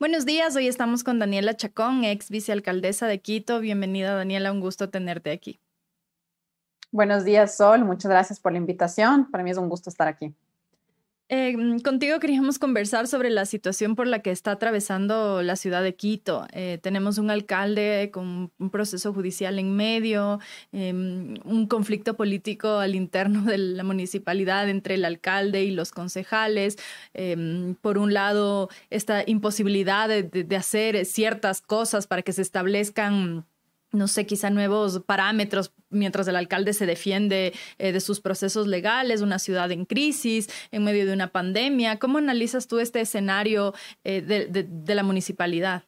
Buenos días, hoy estamos con Daniela Chacón, ex vicealcaldesa de Quito. Bienvenida Daniela, un gusto tenerte aquí. Buenos días, Sol, muchas gracias por la invitación. Para mí es un gusto estar aquí. Eh, contigo queríamos conversar sobre la situación por la que está atravesando la ciudad de Quito. Eh, tenemos un alcalde con un proceso judicial en medio, em, un conflicto político al interno de la municipalidad entre el alcalde y los concejales. Em, por un lado, esta imposibilidad de hacer ciertas cosas para que se establezcan no sé, quizá nuevos parámetros mientras el alcalde se defiende eh, de sus procesos legales, una ciudad en crisis, en medio de una pandemia. ¿Cómo analizas tú este escenario eh, de, la municipalidad?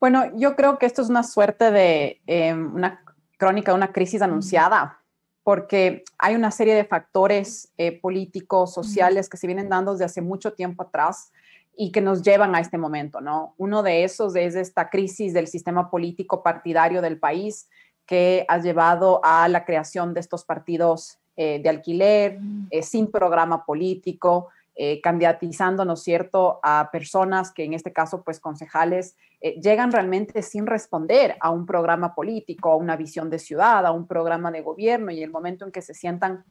Bueno, yo creo que esto es una suerte de em, una crónica de una crisis anunciada, porque hay una serie de factores eh, políticos, sociales que se vienen dando desde hace mucho tiempo atrás y que nos llevan a este momento, ¿no? Uno de esos es esta crisis del sistema político partidario del país que ha llevado a la creación de estos partidos eh, de alquiler, mm. eh, sin programa político, eh, candidatizando, ¿no es cierto?, a personas que en este caso, pues concejales, llegan realmente sin responder a un programa político, a una visión de ciudad, a un programa de gobierno y el momento en que se sientan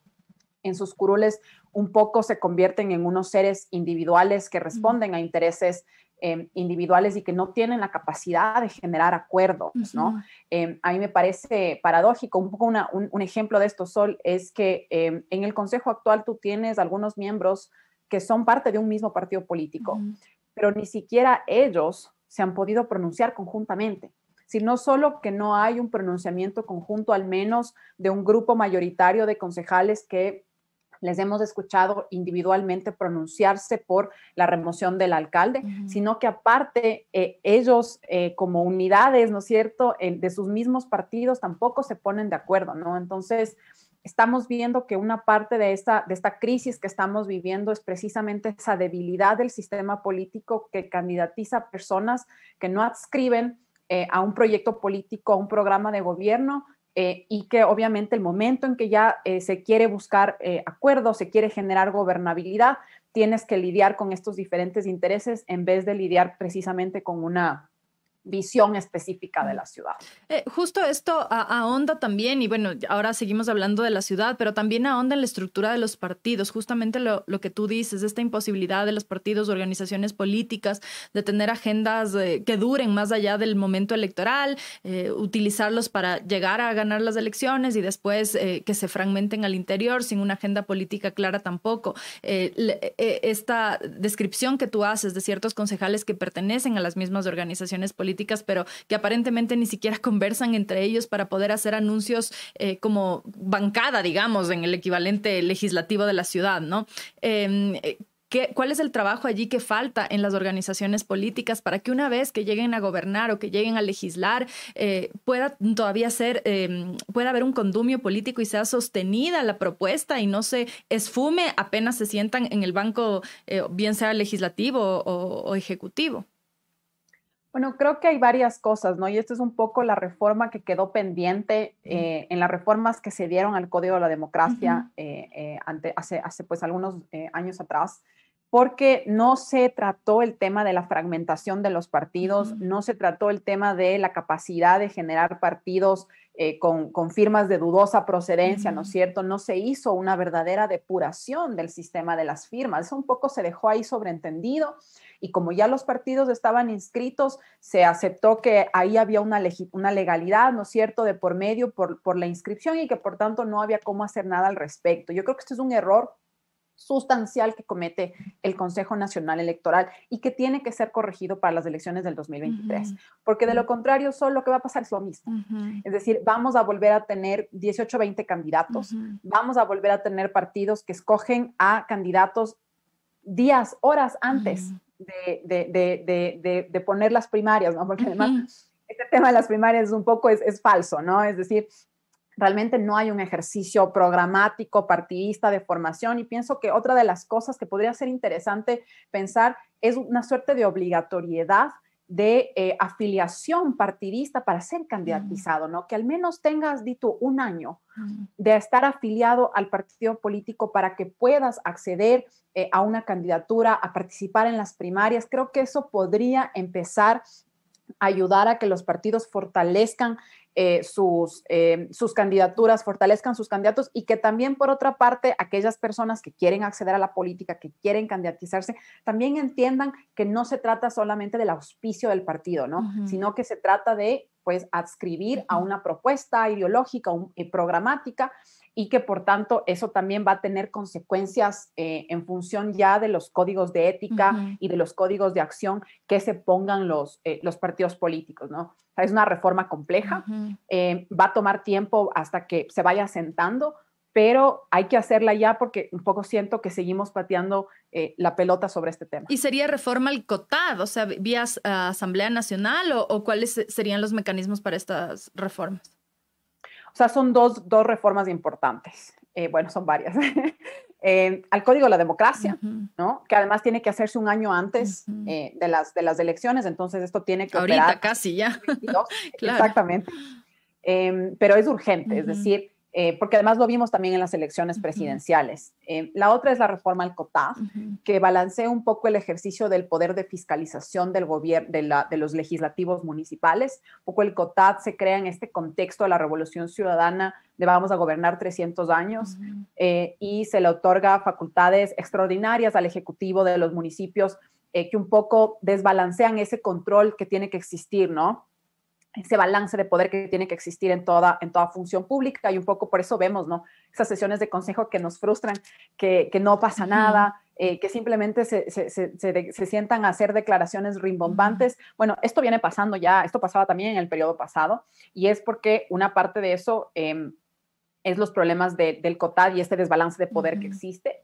en sus curules un poco se convierten en unos seres individuales que responden a intereses em, individuales y que no tienen la capacidad de generar acuerdos, ¿no? Em, a mí me parece paradójico, un poco un, ejemplo de esto, Sol, es que em, en el Consejo actual tú tienes algunos miembros que son parte de un mismo partido político, pero ni siquiera ellos se han podido pronunciar conjuntamente. Sino solo que no hay un pronunciamiento conjunto, al menos de un grupo mayoritario de concejales que les hemos escuchado individualmente pronunciarse por la remoción del alcalde, sino que aparte eh, ellos eh, como unidades, ¿no es cierto?, de sus mismos partidos tampoco se ponen de acuerdo, ¿no? Entonces, estamos viendo que una parte de esta, de esta crisis que estamos viviendo es precisamente esa debilidad del sistema político que candidatiza personas que no adscriben eh, a un proyecto político, a un programa de gobierno, eh, y que obviamente el momento en que ya eh, se quiere buscar eh, acuerdos, se quiere generar gobernabilidad, tienes que lidiar con estos diferentes intereses en vez de lidiar precisamente con una visión específica de la ciudad. Eh, justo esto ahonda también, y bueno, ahora seguimos hablando de la ciudad, pero también ahonda en la estructura de los partidos, justamente lo, que tú dices, esta imposibilidad de los partidos, organizaciones políticas, de tener agendas eh, que duren más allá del momento electoral, eh, utilizarlos para llegar a ganar las elecciones y después que se fragmenten al interior sin una agenda política clara tampoco. esta descripción que tú haces de ciertos concejales que pertenecen a las mismas organizaciones políticas, pero que aparentemente ni siquiera conversan entre ellos para poder hacer anuncios eh, como bancada, digamos, en el equivalente legislativo de la ciudad, ¿no? Em, eh, ¿Cuál es el trabajo allí que falta en las organizaciones políticas para que una vez que lleguen a gobernar o que lleguen a legislar eh, pueda todavía ser, em, pueda haber un condumio político y sea sostenida la propuesta y no se esfume apenas se sientan en el banco, bien sea legislativo o ejecutivo? Bueno, creo que hay varias cosas, ¿no? Y esto es un poco la reforma que quedó pendiente eh, en las reformas que se dieron al Código de la Democracia eh, eh, hace, hace pues algunos años atrás, porque no se trató el tema de la fragmentación de los partidos, no se trató el tema de la capacidad de generar partidos con, con, firmas de dudosa procedencia, ¿no es cierto? No se hizo una verdadera depuración del sistema de las firmas, eso un poco se dejó ahí sobreentendido y como ya los partidos estaban inscritos, se aceptó que ahí había una, una legalidad, ¿no es cierto?, de por medio por, por la inscripción y que por tanto no había cómo hacer nada al respecto. Yo creo que esto es un error sustancial que comete el Consejo Nacional Electoral y que tiene que ser corregido para las elecciones del 2023, porque de lo contrario solo lo que va a pasar es lo mismo. Es decir, vamos a volver a tener 18 20 candidatos, vamos a volver a tener partidos que escogen a candidatos días, horas antes de, de, poner las primarias, ¿no? Porque además este tema de las primarias es un poco, es, es falso, ¿no? Es decir, realmente no hay un ejercicio programático, partidista de formación y pienso que otra de las cosas que podría ser interesante pensar es una suerte de obligatoriedad de eh, afiliación partidista para ser candidatizado, ¿no? Que al menos tengas, dito, un año de estar afiliado al partido político para que puedas acceder eh, a una candidatura, a participar en las primarias. Creo que eso podría empezar a ayudar a que los partidos fortalezcan eh, sus, eh, sus candidaturas, fortalezcan sus candidatos y que también, por otra parte, aquellas personas que quieren acceder a la política, que quieren candidatizarse, también entiendan que no se trata solamente del auspicio del partido, ¿no? Sino que se trata de, pues, adscribir a una propuesta ideológica, y eh, programática y que por tanto eso también va a tener consecuencias eh, en función ya de los códigos de ética y de los códigos de acción que se pongan los, eh, los partidos políticos, ¿no? es una reforma compleja, eh, va a tomar tiempo hasta que se vaya sentando, pero hay que hacerla ya porque un poco siento que seguimos pateando la pelota sobre este tema. ¿Y sería reforma al COTAD, o sea, vía Asamblea Nacional o, o cuáles serían los mecanismos para estas reformas? O sea, son dos, dos reformas importantes. Eh, bueno, son varias. eh, al Código de la Democracia, ¿no? Que además tiene que hacerse un año antes eh, de, las, de las elecciones, entonces esto tiene que Ahorita casi ya. Exactamente. Em, pero es urgente, es decir, eh, porque además lo vimos también en las elecciones presidenciales. Eh, la otra es la reforma al COTAD, que balancea un poco el ejercicio del poder de fiscalización del gobierno, de, los legislativos municipales. Un poco el COTAD se crea en este contexto de la revolución ciudadana de vamos a gobernar 300 años eh, y se le otorga facultades extraordinarias al ejecutivo de los municipios que un poco desbalancean ese control que tiene que existir, ¿no? Ese balance de poder que tiene que existir en toda, en toda función pública y un poco por eso vemos, ¿no? Esas sesiones de consejo que nos frustran, que, que no pasa nada, eh, que simplemente se, se, se, se, sientan a hacer declaraciones rimbombantes. Bueno, esto viene pasando ya, esto pasaba también en el periodo pasado y es porque una parte de eso em, es los problemas del COTAD y este desbalance de poder que existe.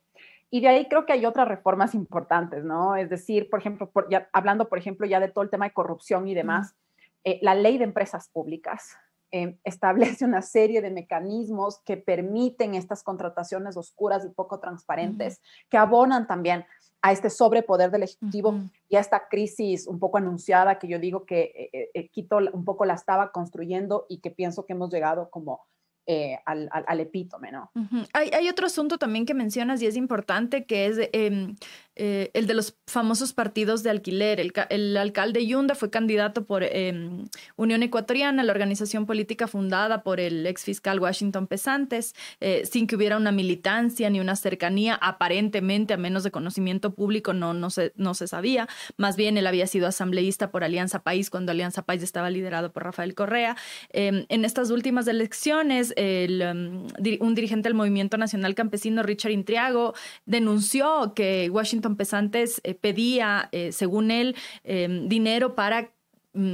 Y de ahí creo que hay otras reformas importantes, ¿no? Es decir, por ejemplo, ya, hablando, por ejemplo, ya de todo el tema de corrupción y demás. Eh, la ley de empresas públicas eh, establece una serie de mecanismos que permiten estas contrataciones oscuras y poco transparentes, que abonan también a este sobrepoder del Ejecutivo y a esta crisis un poco anunciada que yo digo que eh, Quito un poco la estaba construyendo y que pienso que hemos llegado como eh, al, epítome, ¿no? hay, otro asunto también que mencionas y es importante, que es em, eh, el de los famosos partidos de alquiler. El, alcalde Yunda fue candidato por em, Unión Ecuatoriana, la organización política fundada por el ex fiscal Washington Pesantes, eh, sin que hubiera una militancia ni una cercanía, aparentemente, a menos de conocimiento público, no, no, se, no se sabía. Más bien, él había sido asambleísta por Alianza País cuando Alianza País estaba liderado por Rafael Correa. Em, en estas últimas elecciones, Um, un dirigente del Movimiento Nacional Campesino, Richard Intriago, denunció que Washington Pesantes eh, pedía, eh, según él, em, dinero para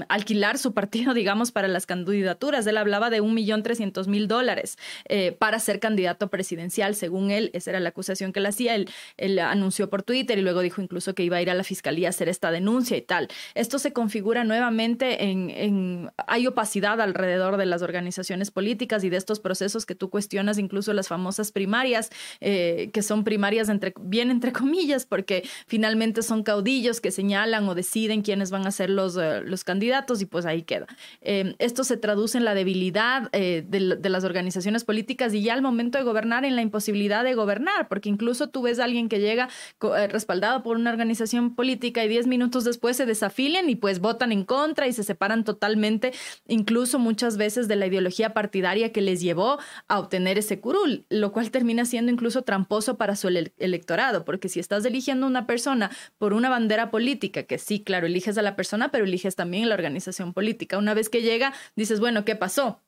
alquilar su partido, digamos, para las candidaturas. Él hablaba de un millón trescientos mil dólares eh, para ser candidato presidencial, según él. Esa era la acusación que él hacía. Él, anunció por Twitter y luego dijo incluso que iba a ir a la fiscalía a hacer esta denuncia y tal. Esto se configura nuevamente en, hay opacidad alrededor de las organizaciones políticas y de estos procesos que tú cuestionas, incluso las famosas primarias, eh, que son primarias entre, bien entre comillas, porque finalmente son caudillos que señalan o deciden quiénes van a ser los, uh, los candidatos y pues ahí queda. Em, esto se traduce en la debilidad eh, de, las organizaciones políticas y ya al momento de gobernar en la imposibilidad de gobernar, porque incluso tú ves a alguien que llega eh, respaldado por una organización política y diez minutos después se desafilian y pues votan en contra y se separan totalmente, incluso muchas veces de la ideología partidaria que les llevó a obtener ese curul, lo cual termina siendo incluso tramposo para su electorado, porque si estás eligiendo una persona por una bandera política, que sí, claro, eliges a la persona, pero eliges también en la organización política. Una vez que llega, dices, bueno, ¿qué pasó?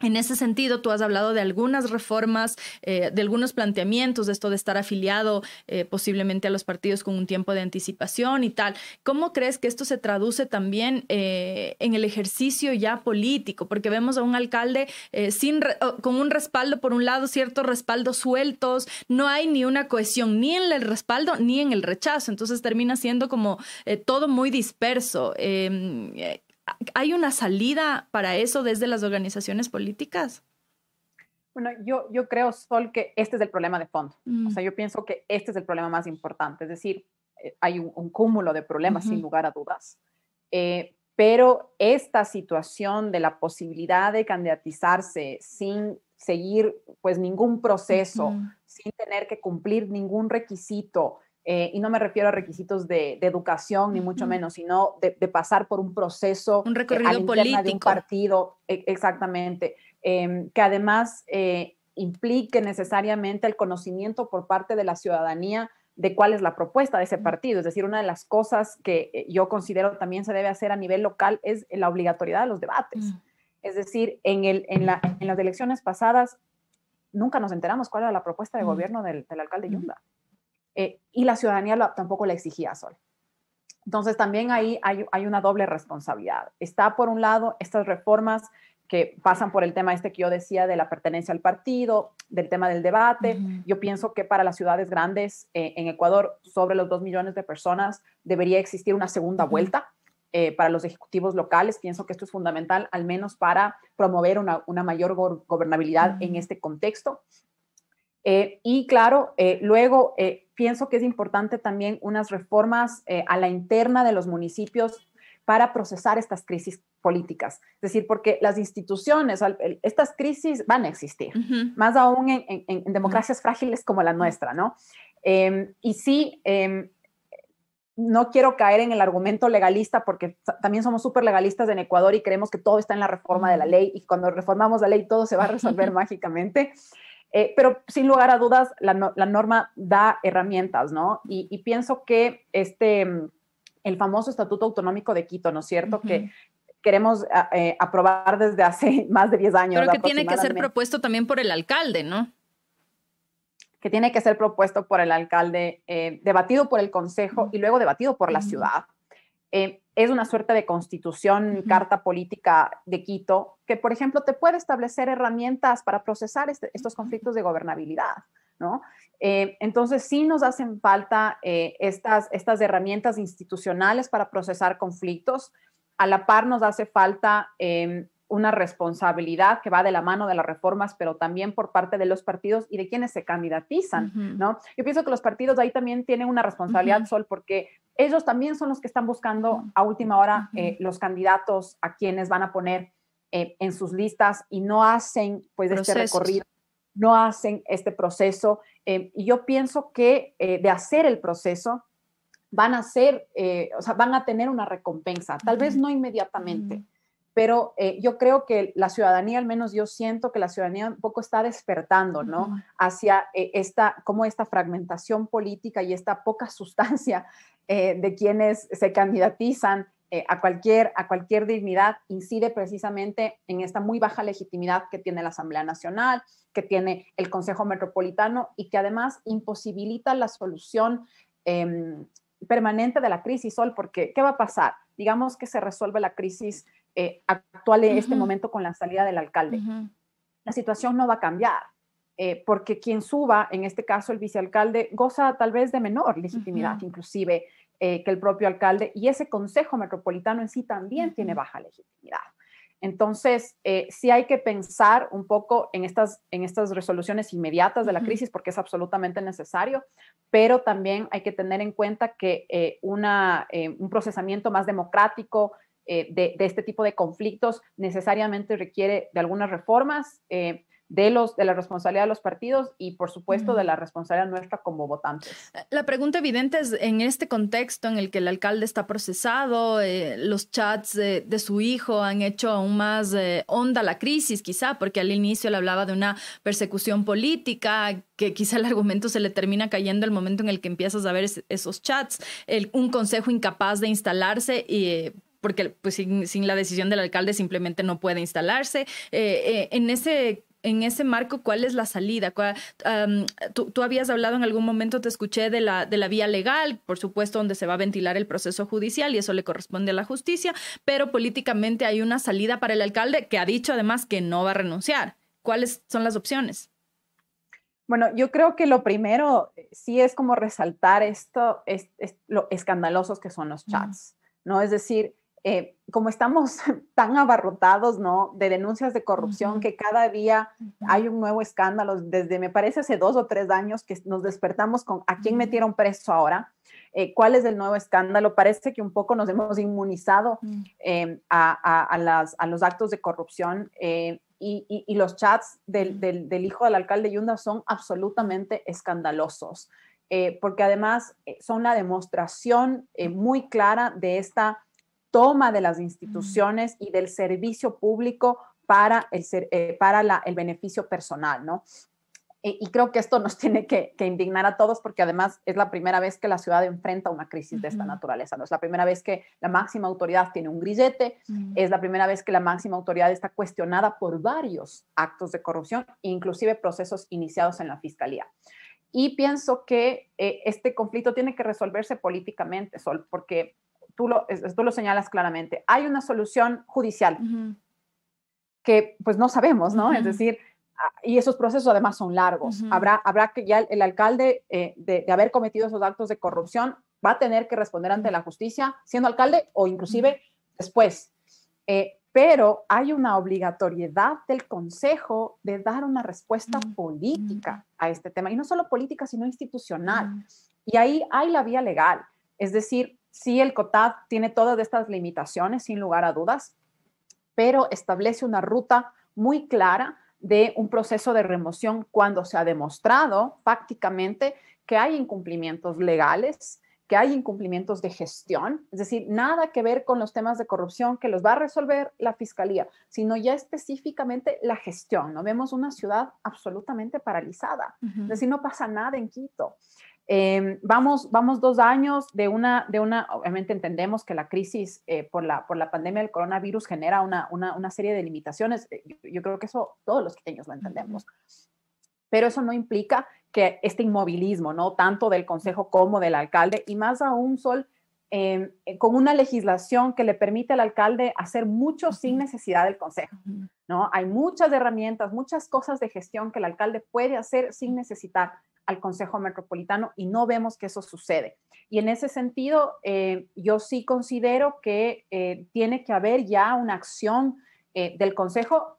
En ese sentido, tú has hablado de algunas reformas, eh, de algunos planteamientos, de esto de estar afiliado eh, posiblemente a los partidos con un tiempo de anticipación y tal. ¿Cómo crees que esto se traduce también eh, en el ejercicio ya político? Porque vemos a un alcalde sin con un respaldo, por un lado, ciertos respaldos sueltos, no hay ni una cohesión ni en el respaldo ni en el rechazo, entonces termina siendo como todo muy disperso. ¿Hay una salida para eso desde las organizaciones políticas? Bueno, yo, yo creo, Sol, que este es el problema de fondo. O mm. sea, yo pienso que este es el problema más importante. Es decir, eh, hay un, cúmulo de problemas, sin lugar a dudas. Eh, pero esta situación de la posibilidad de candidatizarse sin seguir pues ningún proceso, sin tener que cumplir ningún requisito, eh, y no me refiero a requisitos de, educación, ni mucho menos, sino de, pasar por un proceso. Un recorrido político. De un partido, e, exactamente, em, que además eh, implique necesariamente el conocimiento por parte de la ciudadanía de cuál es la propuesta de ese partido. Es decir, una de las cosas que eh, yo considero también se debe hacer a nivel local es la obligatoriedad de los debates. Es decir, en, el, en, la, en, las elecciones pasadas nunca nos enteramos cuál era la propuesta de gobierno del, del alcalde Yunda. Eh, y la ciudadanía tampoco la exigía Sol. Entonces también ahí hay, hay, una doble responsabilidad. Está por un lado estas reformas que pasan por el tema este que yo decía de la pertenencia al partido, del tema del debate. Yo pienso que para las ciudades grandes eh, en Ecuador, sobre los dos millones de personas, debería existir una segunda vuelta. Eh, para los ejecutivos locales, pienso que esto es fundamental, al menos para promover una, una mayor gobernabilidad en este contexto. Eh, y claro, eh, luego eh, pienso que es importante también unas reformas a la interna de los municipios para procesar estas crisis políticas. Es decir, porque las instituciones, estas crisis van a existir, más aún en, democracias frágiles como la nuestra, ¿no? Em, y sí, em, no quiero caer en el argumento legalista porque también somos súper legalistas en Ecuador y creemos que todo está en la reforma de la ley y cuando reformamos la ley todo se va a resolver mágicamente. Eh, pero sin lugar a dudas, la, norma da herramientas, ¿no? Y, pienso que este, el famoso Estatuto Autonómico de Quito, ¿no es cierto? Que queremos ah, eh, aprobar desde hace más de 10 años. Pero que tiene que ser propuesto también por el alcalde, ¿no? Que tiene que ser propuesto por el alcalde, eh, debatido por el consejo y luego debatido por la ciudad. Es una suerte de constitución, carta política de Quito, que, por ejemplo, te puede establecer herramientas para procesar este, estos conflictos de gobernabilidad, ¿no? Eh, entonces, sí nos hacen falta eh, estas, estas herramientas institucionales para procesar conflictos. A la par nos hace falta em, una responsabilidad que va de la mano de las reformas, pero también por parte de los partidos y de quienes se candidatizan, ¿no? Yo pienso que los partidos ahí también tienen una responsabilidad, Sol, porque ellos también son los que están buscando a última hora eh, los candidatos a quienes van a poner eh, en sus listas y no hacen pues este recorrido, no hacen este proceso. Eh, y yo pienso que de hacer el proceso, van a ser, o sea, van a tener una recompensa, tal vez no inmediatamente pero eh, yo creo que la ciudadanía, al menos yo siento que la ciudadanía un poco está despertando, ¿no? Hacia eh, esta, como esta fragmentación política y esta poca sustancia eh, de quienes se candidatizan a, cualquier, a cualquier dignidad incide precisamente en esta muy baja legitimidad que tiene la Asamblea Nacional, que tiene el Consejo Metropolitano y que además imposibilita la solución em, permanente de la crisis, Sol, porque ¿qué va a pasar? Digamos que se resuelve la crisis eh, actual en este momento con la salida del alcalde. La situación no va a cambiar, eh, porque quien suba, en este caso el vicealcalde, goza tal vez de menor legitimidad, inclusive eh, que el propio alcalde, y ese consejo metropolitano en sí también tiene baja legitimidad. Entonces, sí hay que pensar un poco en estas, en estas resoluciones inmediatas de la crisis porque es absolutamente necesario, pero también hay que tener en cuenta que una, un procesamiento más democrático, eh, de, este tipo de conflictos necesariamente requiere de algunas reformas eh, de, los, de la responsabilidad de los partidos y, por supuesto, de la responsabilidad nuestra como votantes. Eh, la pregunta evidente es, en este contexto en el que el alcalde está procesado, los chats de, su hijo han hecho aún más honda la crisis, quizá, porque al inicio le hablaba de una persecución política, que quizá el argumento se le termina cayendo el momento en el que empiezas a ver esos chats, un consejo incapaz de instalarse y porque pues, sin, la decisión del alcalde simplemente no puede instalarse. Eh, eh, en ese en ese marco, ¿cuál es la salida? tú, habías hablado en algún momento, te escuché de la, de la vía legal, por supuesto, donde se va a ventilar el proceso judicial y eso le corresponde a la justicia, pero políticamente hay una salida para el alcalde que ha dicho además que no va a renunciar. ¿Cuáles son las opciones? Bueno, yo creo que lo primero sí es como resaltar esto, es, lo escandalosos que son los chats, ¿no? Es decir, eh, como estamos tan abarrotados, ¿no? De denuncias de corrupción, que cada día hay un nuevo escándalo, desde me parece hace dos o tres años que nos despertamos con a quién metieron preso ahora, eh, cuál es el nuevo escándalo. Parece que un poco nos hemos inmunizado em, a, las, a, los actos de corrupción. Eh, y, y, los chats del, del, del, hijo del alcalde Yunda son absolutamente escandalosos, porque además son la demostración muy clara de esta toma de las instituciones y del servicio público para el, eh, para el beneficio personal, ¿no? Y, creo que esto nos tiene que, indignar a todos porque además es la primera vez que la ciudad enfrenta una crisis de esta naturaleza, ¿no? Es la primera vez que la máxima autoridad tiene un grillete, es la primera vez que la máxima autoridad está cuestionada por varios actos de corrupción, inclusive procesos iniciados en la fiscalía. Y pienso que eh, este conflicto tiene que resolverse políticamente, Sol, porque tú lo, tú lo señalas claramente, hay una solución judicial que pues no sabemos, ¿no? Es decir, ah, y esos procesos además son largos. habrá, habrá que ya el, alcalde eh, de, haber cometido esos actos de corrupción va a tener que responder ante la justicia siendo alcalde o inclusive después. Eh, pero hay una obligatoriedad del Consejo de dar una respuesta política a este tema, y no solo política, sino institucional. Y ahí hay la vía legal. Es decir, Sí, el COTAD tiene todas estas limitaciones, sin lugar a dudas, pero establece una ruta muy clara de un proceso de remoción cuando se ha demostrado prácticamente que hay incumplimientos legales, que hay incumplimientos de gestión, es decir, nada que ver con los temas de corrupción que los va a resolver la fiscalía, sino ya específicamente la gestión. No vemos una ciudad absolutamente paralizada, es decir, no pasa nada en Quito. Em, vamos, vamos dos años de una, de una, obviamente entendemos que la crisis eh, por, la, por la pandemia del coronavirus genera una, una, una serie de limitaciones. Eh, yo, creo que eso todos los quiteños lo entendemos. Pero eso no implica que este inmovilismo, ¿no? Tanto del consejo como del alcalde, y más aún, Sol, em, eh, con una legislación que le permite al alcalde hacer mucho sin necesidad del consejo, ¿no? Hay muchas herramientas, muchas cosas de gestión que el alcalde puede hacer sin necesitar al Consejo Metropolitano y no vemos que eso sucede. Y en ese sentido, eh, yo sí considero que eh, tiene que haber ya una acción eh, del Consejo,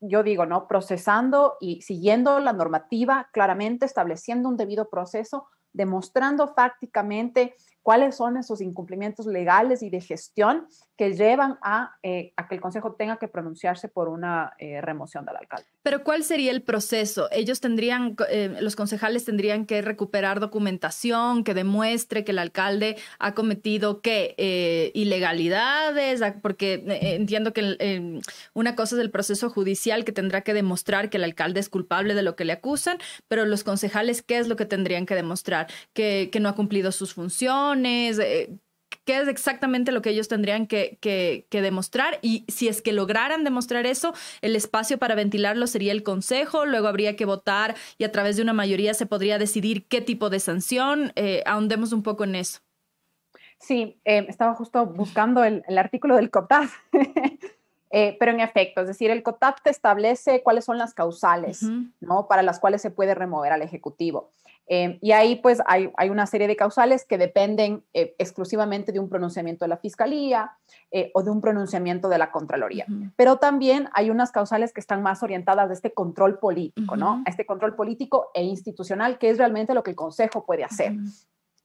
yo digo, ¿no? Procesando y siguiendo la normativa, claramente estableciendo un debido proceso, demostrando prácticamente cuáles son esos incumplimientos legales y de gestión que llevan a, eh, que el Consejo tenga que pronunciarse por una eh, remoción del alcalde. Pero ¿cuál sería el proceso? Ellos tendrían, eh, los concejales tendrían que recuperar documentación que demuestre que el alcalde ha cometido qué ilegalidades, porque entiendo que una cosa es el proceso judicial que tendrá que demostrar que el alcalde es culpable de lo que le acusan, pero los concejales, ¿qué es lo que tendrían que demostrar? Que no ha cumplido sus funciones eh, qué es exactamente lo que ellos tendrían que, que, demostrar y si es que lograran demostrar eso, el espacio para ventilarlo sería el Consejo, luego habría que votar y a través de una mayoría se podría decidir qué tipo de sanción. Eh, ahondemos un poco en eso. Sí, eh, estaba justo buscando el, artículo del COTAF, pero en efecto, es decir, el COTAF te establece cuáles son las causales, ¿no? Para las cuales se puede remover al Ejecutivo. Em, y ahí pues hay, una serie de causales que dependen eh, exclusivamente de un pronunciamiento de la Fiscalía eh, o de un pronunciamiento de la Contraloría. Pero también hay unas causales que están más orientadas a este control político, ¿no? A este control político e institucional, que es realmente lo que el Consejo puede hacer.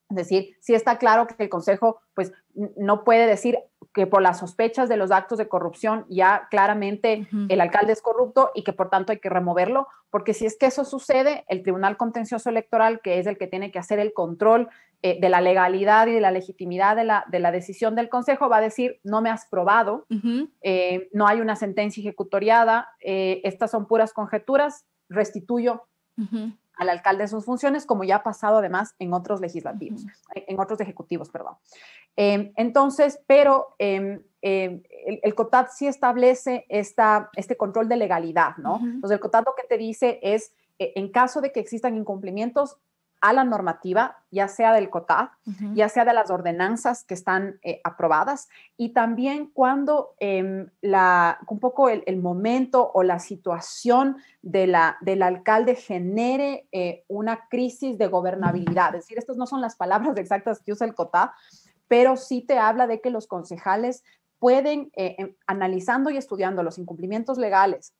Es decir, sí está claro que el Consejo pues no puede decir que por las sospechas de los actos de corrupción ya claramente el alcalde es corrupto y que por tanto hay que removerlo, porque si es que eso sucede, el Tribunal Contencioso Electoral, que es el que tiene que hacer el control eh, de la legalidad y de la legitimidad de la, de la, decisión del Consejo, va a decir, no me has probado, eh, no hay una sentencia ejecutoriada, eh, estas son puras conjeturas, restituyo al alcalde de sus funciones, como ya ha pasado además en otros legislativos, en otros ejecutivos, perdón. Em, entonces, pero em, em, el, el, COTAD sí establece esta, este control de legalidad, ¿no? Entonces, el COTAD lo que te dice es, eh, en caso de que existan incumplimientos, a la normativa, ya sea del COTAD, ya sea de las ordenanzas que están eh, aprobadas, y también cuando em, la, un poco el, momento o la situación de la, del alcalde genere eh, una crisis de gobernabilidad. Es decir, estas no son las palabras exactas que usa el COTAD, pero sí te habla de que los concejales pueden, eh, em, analizando y estudiando los incumplimientos legales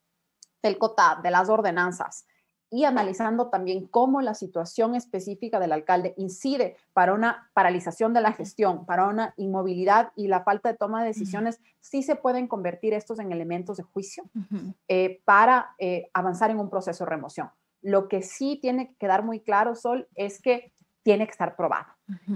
del COTAD, de las ordenanzas, y analizando también cómo la situación específica del alcalde incide para una paralización de la gestión, para una inmovilidad y la falta de toma de decisiones, sí se pueden convertir estos en elementos de juicio eh, para eh, avanzar en un proceso de remoción. Lo que sí tiene que quedar muy claro, Sol, es que tiene que estar probado.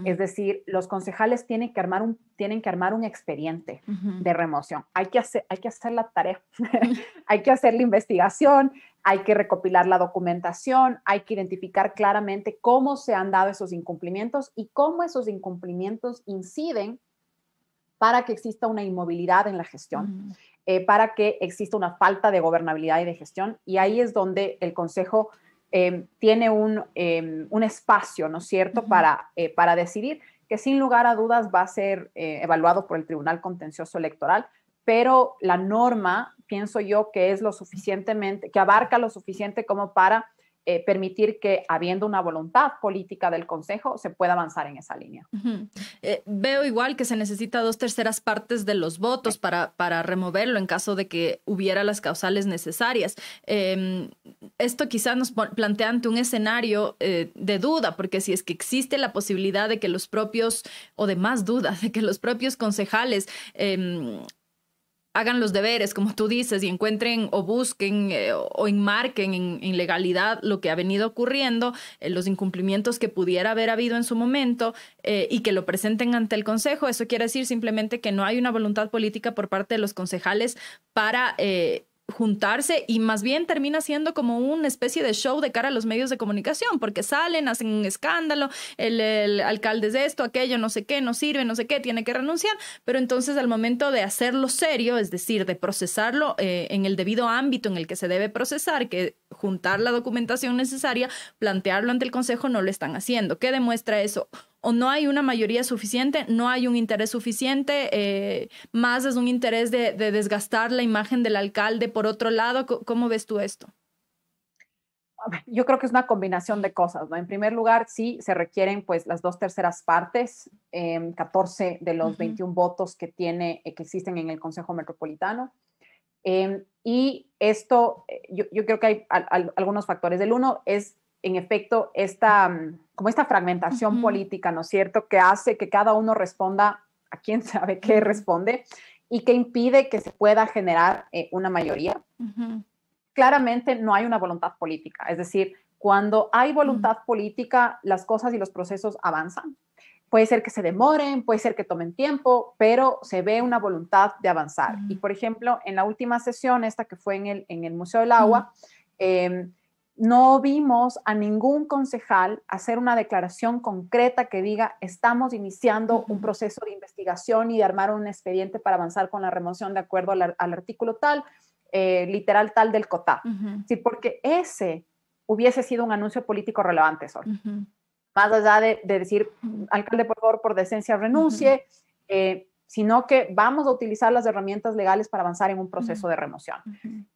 Es decir, los concejales tienen que armar un, tienen que armar un expediente de remoción. Hay que, hacer, hay que hacer la tarea, hay que hacer la investigación, hay que recopilar la documentación, hay que identificar claramente cómo se han dado esos incumplimientos y cómo esos incumplimientos inciden para que exista una inmovilidad en la gestión, eh, para que exista una falta de gobernabilidad y de gestión. Y ahí es donde el Consejo Em, tiene un, em, un, espacio, ¿no es cierto?, para, eh, para decidir que sin lugar a dudas va a ser eh, evaluado por el Tribunal Contencioso Electoral, pero la norma, pienso yo, que es lo suficientemente, que abarca lo suficiente como para eh, permitir que, habiendo una voluntad política del Consejo, se pueda avanzar en esa línea. Eh, veo igual que se necesita dos terceras partes de los votos para, para removerlo en caso de que hubiera las causales necesarias. Em, esto quizás nos plantea ante un escenario eh, de duda, porque si es que existe la posibilidad de que los propios, o de más dudas, de que los propios concejales em, hagan los deberes, como tú dices, y encuentren o busquen eh, o enmarquen en, legalidad lo que ha venido ocurriendo, eh, los incumplimientos que pudiera haber habido en su momento eh, y que lo presenten ante el Consejo. Eso quiere decir simplemente que no hay una voluntad política por parte de los concejales para juntarse y más bien termina siendo como una especie de show de cara a los medios de comunicación, porque salen, hacen un escándalo, el, alcalde es esto, aquello, no sé qué, no sirve, no sé qué, tiene que renunciar, pero entonces al momento de hacerlo serio, es decir, de procesarlo eh, en el debido ámbito en el que se debe procesar, que juntar la documentación necesaria, plantearlo ante el Consejo, no lo están haciendo. ¿Qué demuestra eso? O no hay una mayoría suficiente, no hay un interés suficiente, eh, más es un interés de, desgastar la imagen del alcalde por otro lado. ¿Cómo ves tú esto? Yo creo que es una combinación de cosas, ¿no? En primer lugar, sí, se requieren pues las dos terceras partes, 14 em, de los 21 votos que, tiene, eh, que existen en el Consejo Metropolitano. Em, y esto, eh, yo, yo, creo que hay algunos factores. El uno es en efecto, esta, mm, como esta fragmentación política, ¿no es cierto?, que hace que cada uno responda a quien sabe qué responde y que impide que se pueda generar eh, una mayoría. Claramente no hay una voluntad política, es decir, cuando hay voluntad política, las cosas y los procesos avanzan. Puede ser que se demoren, puede ser que tomen tiempo, pero se ve una voluntad de avanzar. Y por ejemplo, en la última sesión, esta que fue en el, en el Museo del Agua, eh, no vimos a ningún concejal hacer una declaración concreta que diga estamos iniciando un proceso de investigación y de armar un expediente para avanzar con la remoción de acuerdo al, artículo tal, eh, literal tal del COTA. Sí, porque ese hubiese sido un anuncio político relevante, Sol. Más allá de, decir, alcalde, por favor, por decencia renuncie, sino que vamos a utilizar las herramientas legales para avanzar en un proceso de remoción.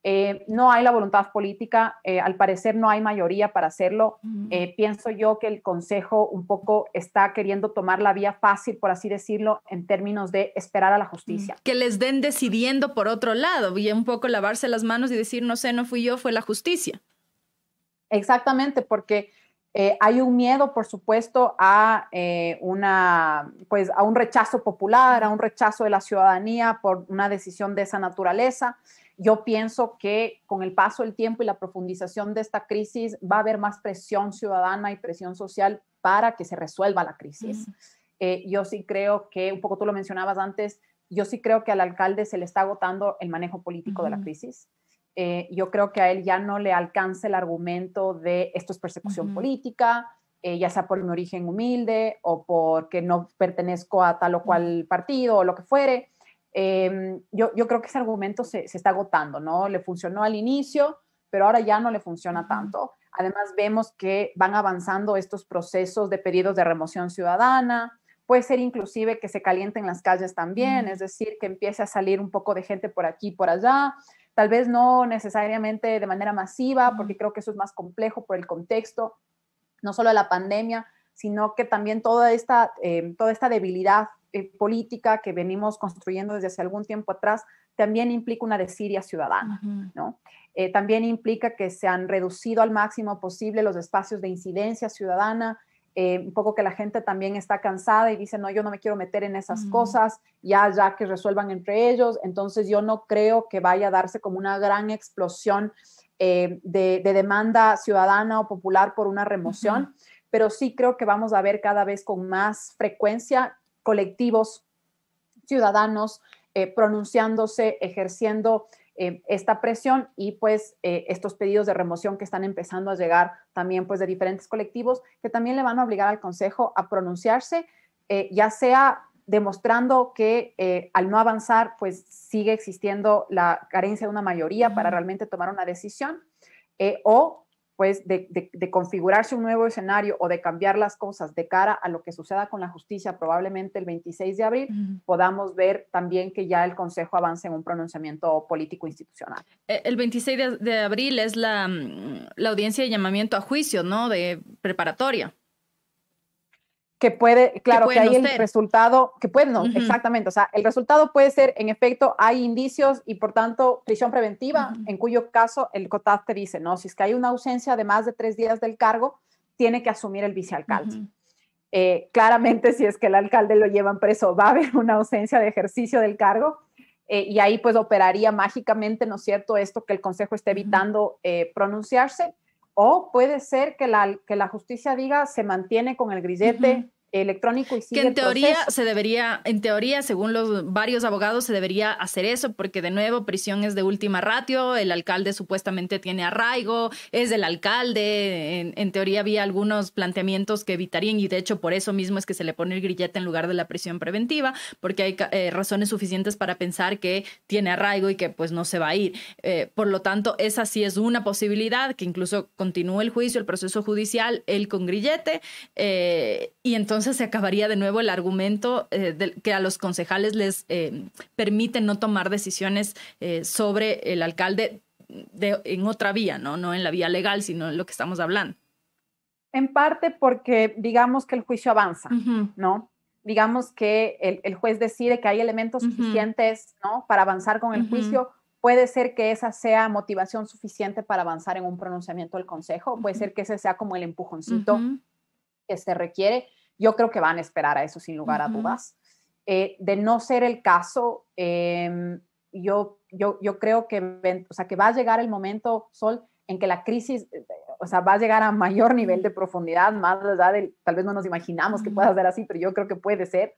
Eh, no hay la voluntad política, eh, al parecer no hay mayoría para hacerlo. Eh, pienso yo que el Consejo un poco está queriendo tomar la vía fácil, por así decirlo, en términos de esperar a la justicia. Que les den decidiendo por otro lado y un poco lavarse las manos y decir, no sé, no fui yo, fue la justicia. Exactamente, porque eh, hay un miedo, por supuesto, a, eh, una, pues, a un rechazo popular, a un rechazo de la ciudadanía por una decisión de esa naturaleza. Yo pienso que con el paso del tiempo y la profundización de esta crisis va a haber más presión ciudadana y presión social para que se resuelva la crisis. Eh, yo sí creo que, un poco tú lo mencionabas antes, yo sí creo que al alcalde se le está agotando el manejo político de la crisis. Eh, yo creo que a él ya no le alcanza el argumento de esto es persecución política, eh, ya sea por mi origen humilde o porque no pertenezco a tal o cual partido o lo que fuere. Em, yo, yo, creo que ese argumento se, se, está agotando, ¿no? Le funcionó al inicio, pero ahora ya no le funciona tanto. Además, vemos que van avanzando estos procesos de pedidos de remoción ciudadana. Puede ser inclusive que se calienten las calles también, es decir, que empiece a salir un poco de gente por aquí por allá tal vez no necesariamente de manera masiva, porque creo que eso es más complejo por el contexto, no solo de la pandemia, sino que también toda esta, eh, toda esta debilidad política que venimos construyendo desde hace algún tiempo atrás también implica una desidia ciudadana, ¿no? también implica que se han reducido al máximo posible los espacios de incidencia ciudadana, un poco que la gente también está cansada y dice, no, yo no me quiero meter en esas cosas, ya, ya que resuelvan entre ellos. Entonces yo no creo que vaya a darse como una gran explosión de, demanda ciudadana o popular por una remoción pero sí creo que vamos a ver cada vez con más frecuencia colectivos ciudadanos eh, pronunciándose, ejerciendo eh, esta presión y pues eh, estos pedidos de remoción que están empezando a llegar también pues de diferentes colectivos que también le van a obligar al Consejo a pronunciarse, ya sea demostrando que al no avanzar pues sigue existiendo la carencia de una mayoría para realmente tomar una decisión o pues de, configurarse un nuevo escenario o de cambiar las cosas de cara a lo que suceda con la justicia probablemente el 26 de abril, podamos ver también que ya el Consejo avance en un pronunciamiento político institucional. Eh, el 26 de, abril es la, mm, la audiencia de llamamiento a juicio, ¿no? De preparatoria que puede, claro, que, hay el resultado, que puede, no, exactamente, o sea, el resultado puede ser, en efecto, hay indicios y por tanto prisión preventiva, en cuyo caso el COTAF te dice, no, si es que hay una ausencia de más de tres días del cargo, tiene que asumir el vicealcalde. Eh, claramente, si es que el alcalde lo llevan preso, va a haber una ausencia de ejercicio del cargo. Eh, y ahí pues operaría mágicamente, ¿no es cierto?, esto que el Consejo esté evitando eh, pronunciarse, o puede ser que la, que la justicia diga se mantiene con el grillete electrónico y sigue que en teoría se debería en teoría según los varios abogados se debería hacer eso porque de nuevo prisión es de última ratio el alcalde supuestamente tiene arraigo es del alcalde en, teoría había algunos planteamientos que evitarían y de hecho por eso mismo es que se le pone el grillete en lugar de la prisión preventiva porque hay eh, razones suficientes para pensar que tiene arraigo y que pues no se va a ir. Eh, por lo tanto esa sí es una posibilidad que incluso continúe el juicio el proceso judicial él con grillete eh, y entonces se acabaría de nuevo el argumento eh, que a los concejales les eh, permite no tomar decisiones eh, sobre el alcalde en otra vía, ¿no? No en la vía legal, sino en lo que estamos hablando. En parte porque digamos que el juicio avanza, ¿no? Digamos que el, juez decide que hay elementos suficientes, ¿no? Para avanzar con el juicio. Puede ser que esa sea motivación suficiente para avanzar en un pronunciamiento del Consejo. Puede ser que ese sea como el empujoncito que se requiere yo creo que van a esperar a eso sin lugar a dudas. Eh, de no ser el caso, em, yo, yo, yo creo que, o sea, que va a llegar el momento, Sol, en que la crisis, eh, o sea, va a llegar a mayor nivel de profundidad, más allá de, tal vez no nos imaginamos que pueda ser así, pero yo creo que puede ser,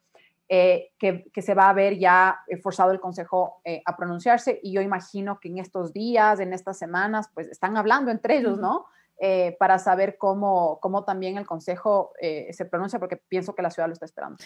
eh, que, que, se va a ver ya forzado el Consejo a pronunciarse y yo imagino que en estos días, en estas semanas, pues están hablando entre ellos, ¿no? Eh, para saber cómo, cómo también el Consejo eh, se pronuncia, porque pienso que la ciudad lo está esperando.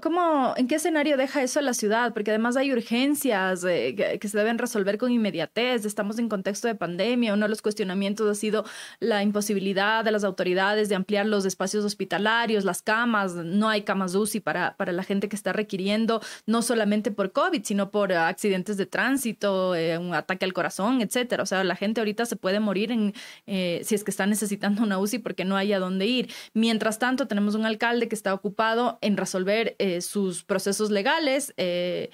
¿Cómo, ¿En qué escenario deja eso la ciudad? Porque además hay urgencias eh, que, se deben resolver con inmediatez. Estamos en contexto de pandemia. Uno de los cuestionamientos ha sido la imposibilidad de las autoridades de ampliar los espacios hospitalarios, las camas. No hay camas UCI para, para la gente que está requiriendo, no solamente por COVID, sino por accidentes de tránsito, eh, un ataque al corazón, etcétera. O sea, la gente ahorita se puede morir en, eh, si es que está necesitando una UCI porque no hay a dónde ir. Mientras tanto, tenemos un alcalde que está ocupado en resolver eh, sus procesos legales. Eh,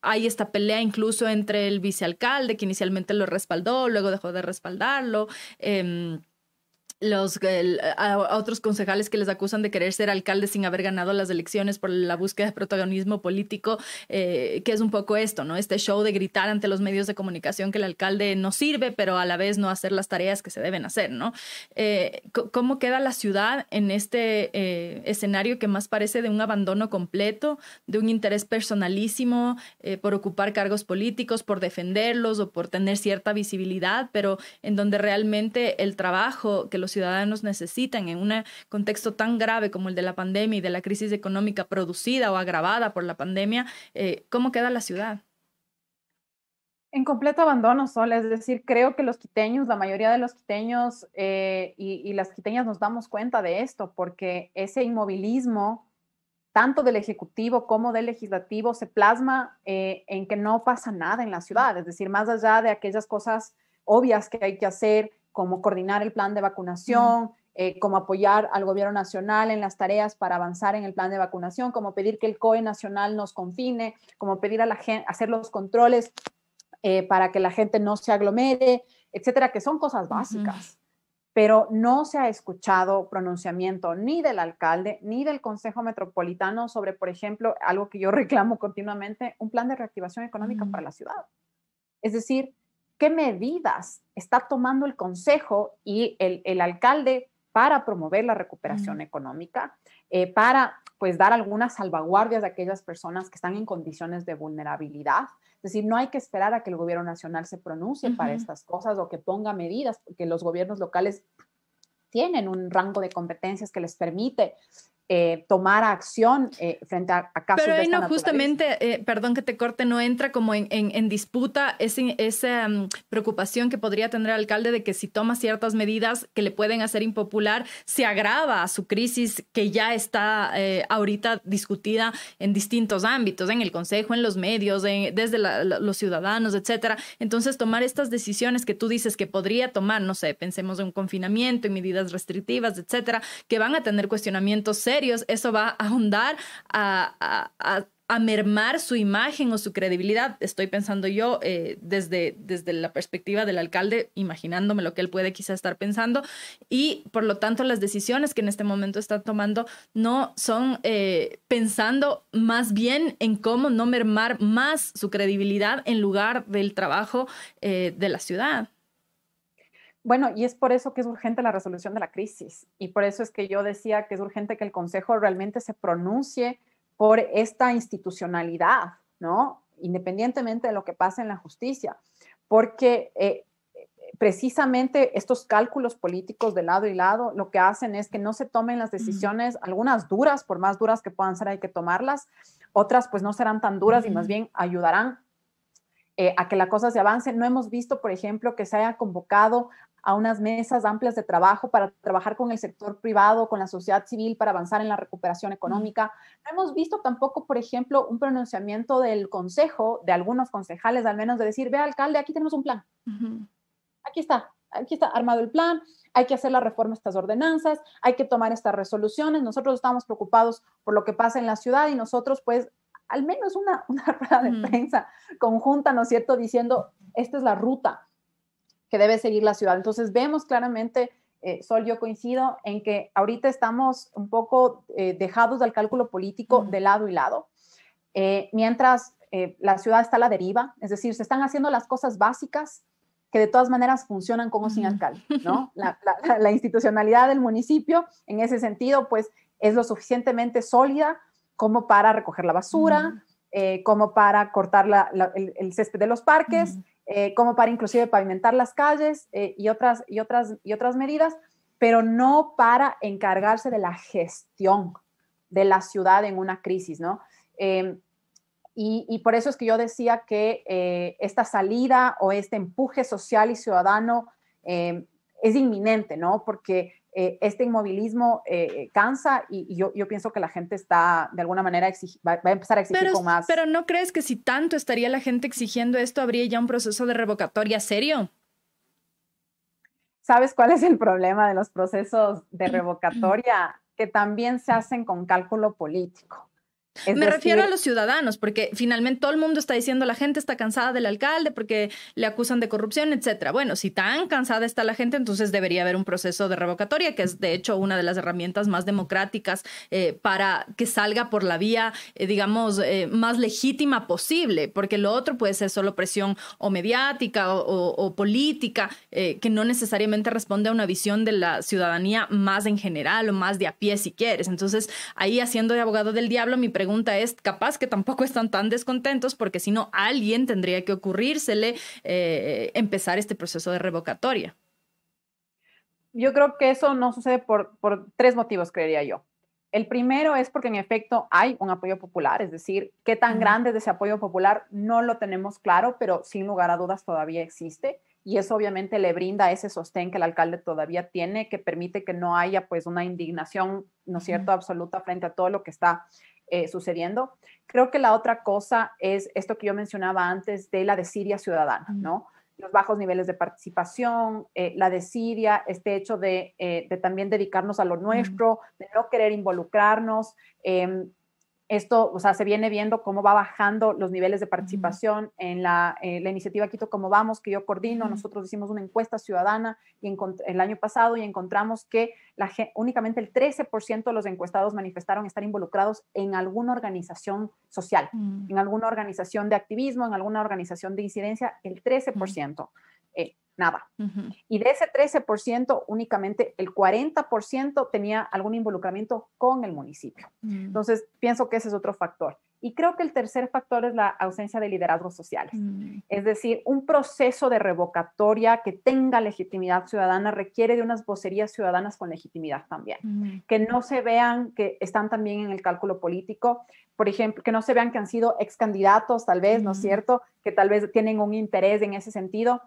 hay esta pelea incluso entre el vicealcalde, que inicialmente lo respaldó, luego dejó de respaldarlo. Em, los, a, otros concejales que les acusan de querer ser alcaldes sin haber ganado las elecciones por la búsqueda de protagonismo político, eh, que es un poco esto, ¿no? Este show de gritar ante los medios de comunicación que el alcalde no sirve, pero a la vez no hacer las tareas que se deben hacer, ¿no? Eh, ¿Cómo queda la ciudad en este eh, escenario que más parece de un abandono completo, de un interés personalísimo por ocupar cargos políticos, por defenderlos o por tener cierta visibilidad, pero en donde realmente el trabajo que los ciudadanos necesitan en un contexto tan grave como el de la pandemia y de la crisis económica producida o agravada por la pandemia, eh, ¿cómo queda la ciudad? En completo abandono, Sol. Es decir, creo que los quiteños, la mayoría de los quiteños eh, y, las quiteñas nos damos cuenta de esto, porque ese inmovilismo, tanto del Ejecutivo como del Legislativo, se plasma eh, en que no pasa nada en la ciudad. Es decir, más allá de aquellas cosas obvias que hay que hacer, como coordinar el plan de vacunación, eh, como apoyar al gobierno nacional en las tareas para avanzar en el plan de vacunación, como pedir que el COE nacional nos confine, como pedir a la gente hacer los controles eh, para que la gente no se aglomere, etcétera, que son cosas básicas. Pero no se ha escuchado pronunciamiento ni del alcalde ni del Consejo Metropolitano sobre, por ejemplo, algo que yo reclamo continuamente, un plan de reactivación económica para la ciudad. Es decir, ¿qué medidas está tomando el Consejo y el, alcalde para promover la recuperación económica, eh, para pues dar algunas salvaguardias a aquellas personas que están en condiciones de vulnerabilidad? Es decir, no hay que esperar a que el gobierno nacional se pronuncie para estas cosas o que ponga medidas, porque los gobiernos locales tienen un rango de competencias que les permite eh, tomar acción eh, frente a, casos Pero de esta no, justamente, eh, perdón que te corte, no entra como en, en, disputa ese, esa mm, preocupación que podría tener el alcalde de que si toma ciertas medidas que le pueden hacer impopular, se agrava su crisis que ya está ahorita discutida en distintos ámbitos, en el Consejo, en los medios, desde los ciudadanos, etcétera. Entonces, tomar estas decisiones que tú dices que podría tomar, no sé, pensemos en un confinamiento, en medidas restrictivas, etcétera, que van a tener cuestionamientos serios eso va a ahondar a, mermar su imagen o su credibilidad. Estoy pensando yo eh, desde, desde la perspectiva del alcalde, imaginándome lo que él puede quizá estar pensando, y por lo tanto las decisiones que en este momento está tomando no son eh, pensando más bien en cómo no mermar más su credibilidad en lugar del trabajo eh, de la ciudad. Bueno, y es por eso que es urgente la resolución de la crisis. Y por eso es que yo decía que es urgente que el Consejo realmente se pronuncie por esta institucionalidad, ¿no? Independientemente de lo que pase en la justicia. Porque eh, precisamente estos cálculos políticos de lado y lado lo que hacen es que no se tomen las decisiones, algunas duras, por más duras que puedan ser, hay que tomarlas, otras pues no serán tan duras y más bien ayudarán eh, a que la cosa se avance. No hemos visto, por ejemplo, que se haya convocado a unas mesas amplias de trabajo para trabajar con el sector privado, con la sociedad civil, para avanzar en la recuperación económica. No hemos visto tampoco, por ejemplo, un pronunciamiento del consejo, de algunos concejales al menos, de decir, ve alcalde, aquí tenemos un plan. Aquí está, aquí está armado el plan, hay que hacer la reforma a estas ordenanzas, hay que tomar estas resoluciones. Nosotros estamos preocupados por lo que pasa en la ciudad y nosotros, pues, al menos una, una rueda de prensa conjunta, ¿no es cierto?, diciendo, esta es la ruta que debe seguir la ciudad. Entonces vemos claramente, eh, Sol, yo coincido en que ahorita estamos un poco eh, dejados del cálculo político de lado y lado, eh, mientras la ciudad está a la deriva, es decir, se están haciendo las cosas básicas que de todas maneras funcionan como sin alcalde, ¿no? La, la, institucionalidad del municipio, en ese sentido, pues es lo suficientemente sólida como para recoger la basura, como para cortar el, el, césped de los parques, eh, como para inclusive pavimentar las calles eh, y, otras, y, otras, y otras medidas, pero no para encargarse de la gestión de la ciudad en una crisis, ¿no? Em, y, por eso es que yo decía que eh, esta salida o este empuje social y ciudadano em, es inminente, ¿no? Porque eh, este inmovilismo eh, cansa y, yo, pienso que la gente está de alguna manera va, a empezar a exigir con más. Pero ¿no crees que si tanto estaría la gente exigiendo esto, habría ya un proceso de revocatoria serio? ¿Sabes cuál es el problema de los procesos de revocatoria? Que también se hacen con cálculo político. Me refiero a los ciudadanos, porque finalmente todo el mundo está diciendo la gente está cansada del alcalde porque le acusan de corrupción, etcétera. Bueno, si tan cansada está la gente, entonces debería haber un proceso de revocatoria, que es de hecho una de las herramientas más democráticas eh, para que salga por la vía, eh, digamos, eh, más legítima posible, porque lo otro puede ser solo presión o mediática o, política, que no necesariamente responde a una visión de la ciudadanía más en general o más de a pie si quieres. Entonces, ahí haciendo de abogado del diablo, mi pregunta pregunta es, capaz que tampoco están tan descontentos porque si no, alguien tendría que ocurrírsele eh, empezar este proceso de revocatoria. Yo creo que eso no sucede por, por tres motivos, creería yo. El primero es porque en efecto hay un apoyo popular, es decir, qué tan grande es ese apoyo popular no lo tenemos claro, pero sin lugar a dudas todavía existe y eso obviamente le brinda ese sostén que el alcalde todavía tiene, que permite que no haya pues una indignación, ¿no es cierto?, absoluta frente a todo lo que está eh, sucediendo. Creo que la otra cosa es esto que yo mencionaba antes de la desidia ciudadana, ¿no? los bajos niveles de participación, eh, la desidia, este hecho de, de, también dedicarnos a lo nuestro, de no querer involucrarnos, em, esto, o sea, se viene viendo cómo va bajando los niveles de participación en la, eh, la, iniciativa Quito Como Vamos, que yo coordino. Nosotros hicimos una encuesta ciudadana y el año pasado y encontramos que la, únicamente el 13% de los encuestados manifestaron estar involucrados en alguna organización social, mm. en alguna organización de activismo, en alguna organización de incidencia, el 13% nada. Y de ese 13%, únicamente el 40% tenía algún involucramiento con el municipio. Mm. Entonces, pienso que ese es otro factor. Y creo que el tercer factor es la ausencia de liderazgos sociales. Mm. Es decir, un proceso de revocatoria que tenga legitimidad ciudadana requiere de unas vocerías ciudadanas con legitimidad también. Mm. Que no se vean que están también en el cálculo político. Por ejemplo, que no se vean que han sido ex candidatos, tal vez, ¿no es cierto? Que tal vez tienen un interés en ese sentido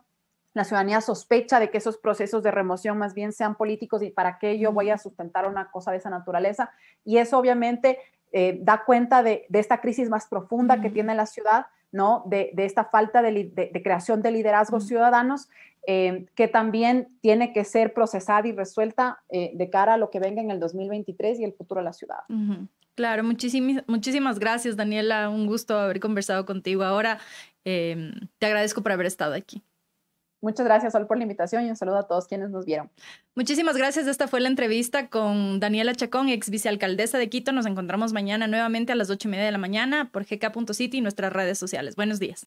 la ciudadanía sospecha de que esos procesos de remoción más bien sean políticos y para qué yo voy a sustentar una cosa de esa naturaleza. Y eso obviamente eh, da cuenta de, esta crisis más profunda que tiene la ciudad, ¿no? De, esta falta de, creación de liderazgos ciudadanos eh, que también tiene que ser procesada y resuelta eh, de cara a lo que venga en el 2023 y el futuro de la ciudad. Claro, muchísimas, muchísimas gracias, Daniela. Un gusto haber conversado contigo ahora. te agradezco por haber estado aquí. Muchas gracias, Sol, por la invitación y un saludo a todos quienes nos vieron. Muchísimas gracias. Esta fue la entrevista con Daniela Chacón, ex vicealcaldesa de Quito. Nos encontramos mañana nuevamente a las ocho y media de la mañana por gk.city y nuestras redes sociales. Buenos días.